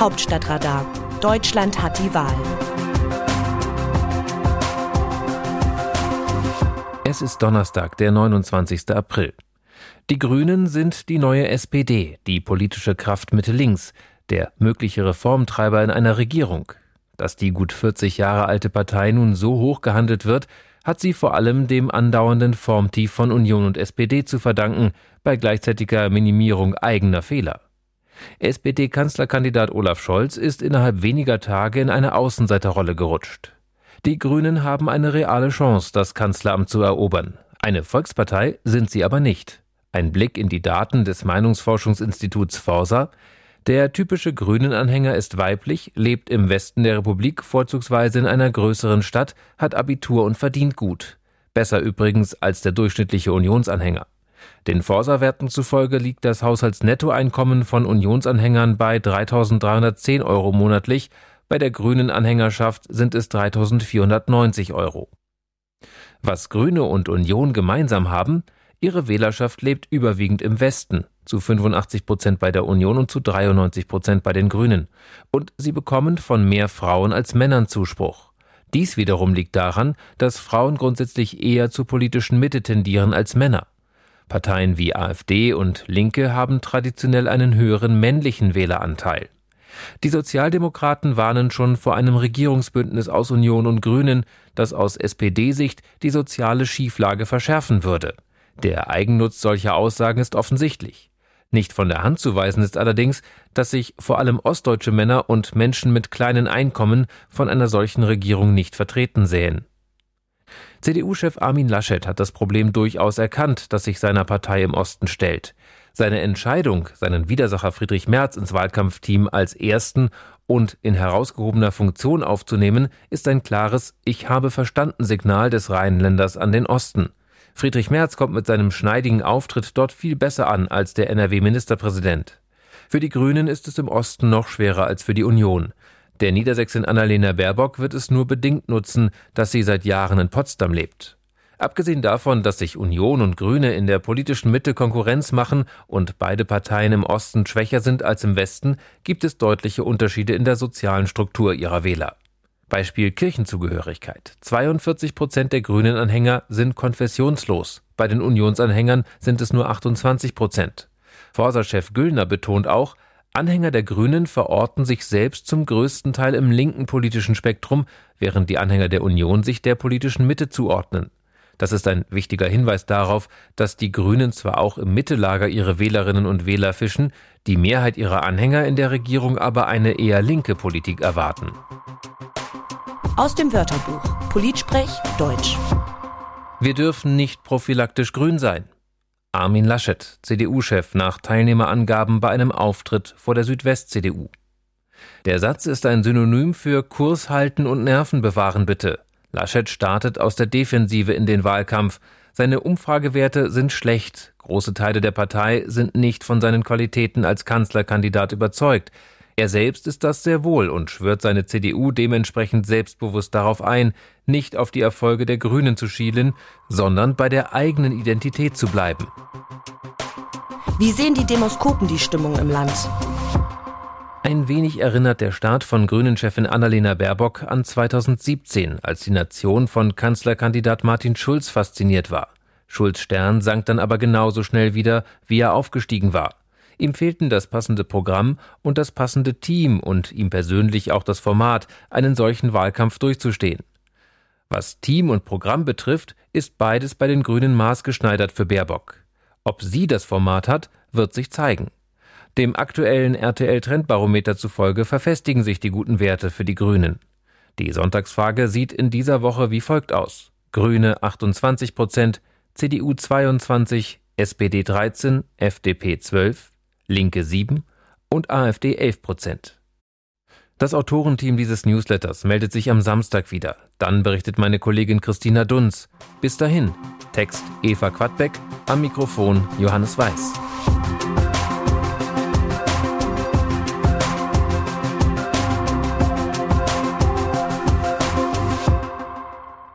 Hauptstadtradar. Deutschland hat die Wahl. Es ist Donnerstag, der 29. April. Die Grünen sind die neue SPD, die politische Kraft Mitte links, der mögliche Reformtreiber in einer Regierung. Dass die gut 40 Jahre alte Partei nun so hoch gehandelt wird, hat sie vor allem dem andauernden Formtief von Union und SPD zu verdanken, bei gleichzeitiger Minimierung eigener Fehler. SPD-Kanzlerkandidat Olaf Scholz ist innerhalb weniger Tage in eine Außenseiterrolle gerutscht. Die Grünen haben eine reale Chance, das Kanzleramt zu erobern. Eine Volkspartei sind sie aber nicht. Ein Blick in die Daten des Meinungsforschungsinstituts Forsa. Der typische Grünen-Anhänger ist weiblich, lebt im Westen der Republik, vorzugsweise in einer größeren Stadt, hat Abitur und verdient gut. Besser übrigens als der durchschnittliche Unionsanhänger. Den Forsa-Werten zufolge liegt das Haushaltsnettoeinkommen von Unionsanhängern bei 3.310 Euro monatlich, bei der grünen Anhängerschaft sind es 3.490 Euro. Was Grüne und Union gemeinsam haben, ihre Wählerschaft lebt überwiegend im Westen, zu 85 Prozent bei der Union und zu 93 Prozent bei den Grünen. Und sie bekommen von mehr Frauen als Männern Zuspruch. Dies wiederum liegt daran, dass Frauen grundsätzlich eher zur politischen Mitte tendieren als Männer. Parteien wie AfD und Linke haben traditionell einen höheren männlichen Wähleranteil. Die Sozialdemokraten warnen schon vor einem Regierungsbündnis aus Union und Grünen, das aus SPD-Sicht die soziale Schieflage verschärfen würde. Der Eigennutz solcher Aussagen ist offensichtlich. Nicht von der Hand zu weisen ist allerdings, dass sich vor allem ostdeutsche Männer und Menschen mit kleinen Einkommen von einer solchen Regierung nicht vertreten sehen. CDU-Chef Armin Laschet hat das Problem durchaus erkannt, das sich seiner Partei im Osten stellt. Seine Entscheidung, seinen Widersacher Friedrich Merz ins Wahlkampfteam als ersten und in herausgehobener Funktion aufzunehmen, ist ein klares Ich habe verstanden Signal des Rheinländers an den Osten. Friedrich Merz kommt mit seinem schneidigen Auftritt dort viel besser an als der NRW-Ministerpräsident. Für die Grünen ist es im Osten noch schwerer als für die Union. Der Niedersächsin Annalena Baerbock wird es nur bedingt nutzen, dass sie seit Jahren in Potsdam lebt. Abgesehen davon, dass sich Union und Grüne in der politischen Mitte Konkurrenz machen und beide Parteien im Osten schwächer sind als im Westen, gibt es deutliche Unterschiede in der sozialen Struktur ihrer Wähler. Beispiel Kirchenzugehörigkeit. 42 Prozent der Grünen-Anhänger sind konfessionslos. Bei den Unionsanhängern sind es nur 28 Prozent. Forsa-Chef Güllner betont auch, Anhänger der Grünen verorten sich selbst zum größten Teil im linken politischen Spektrum, während die Anhänger der Union sich der politischen Mitte zuordnen. Das ist ein wichtiger Hinweis darauf, dass die Grünen zwar auch im Mittelager ihre Wählerinnen und Wähler fischen, die Mehrheit ihrer Anhänger in der Regierung aber eine eher linke Politik erwarten. Aus dem Wörterbuch Politsprech Deutsch. Wir dürfen nicht prophylaktisch grün sein. Armin Laschet, CDU-Chef, nach Teilnehmerangaben bei einem Auftritt vor der Südwest-CDU. Der Satz ist ein Synonym für Kurs halten und Nerven bewahren bitte. Laschet startet aus der Defensive in den Wahlkampf. Seine Umfragewerte sind schlecht. Große Teile der Partei sind nicht von seinen Qualitäten als Kanzlerkandidat überzeugt. Er selbst ist das sehr wohl und schwört seine CDU dementsprechend selbstbewusst darauf ein, nicht auf die Erfolge der Grünen zu schielen, sondern bei der eigenen Identität zu bleiben. Wie sehen die Demoskopen die Stimmung im Land? Ein wenig erinnert der Start von Grünen-Chefin Annalena Baerbock an 2017, als die Nation von Kanzlerkandidat Martin Schulz fasziniert war. Schulz Stern sank dann aber genauso schnell wieder, wie er aufgestiegen war. Ihm fehlten das passende Programm und das passende Team und ihm persönlich auch das Format, einen solchen Wahlkampf durchzustehen. Was Team und Programm betrifft, ist beides bei den Grünen maßgeschneidert für Baerbock. Ob sie das Format hat, wird sich zeigen. Dem aktuellen RTL-Trendbarometer zufolge verfestigen sich die guten Werte für die Grünen. Die Sonntagsfrage sieht in dieser Woche wie folgt aus. Grüne 28 Prozent, CDU 22, SPD 13, FDP 12, Linke 7 und AfD 11 Prozent. Das Autorenteam dieses Newsletters meldet sich am Samstag wieder. Dann berichtet meine Kollegin Christina Dunz. Bis dahin, Text Eva Quadbeck, am Mikrofon Johannes Weiß.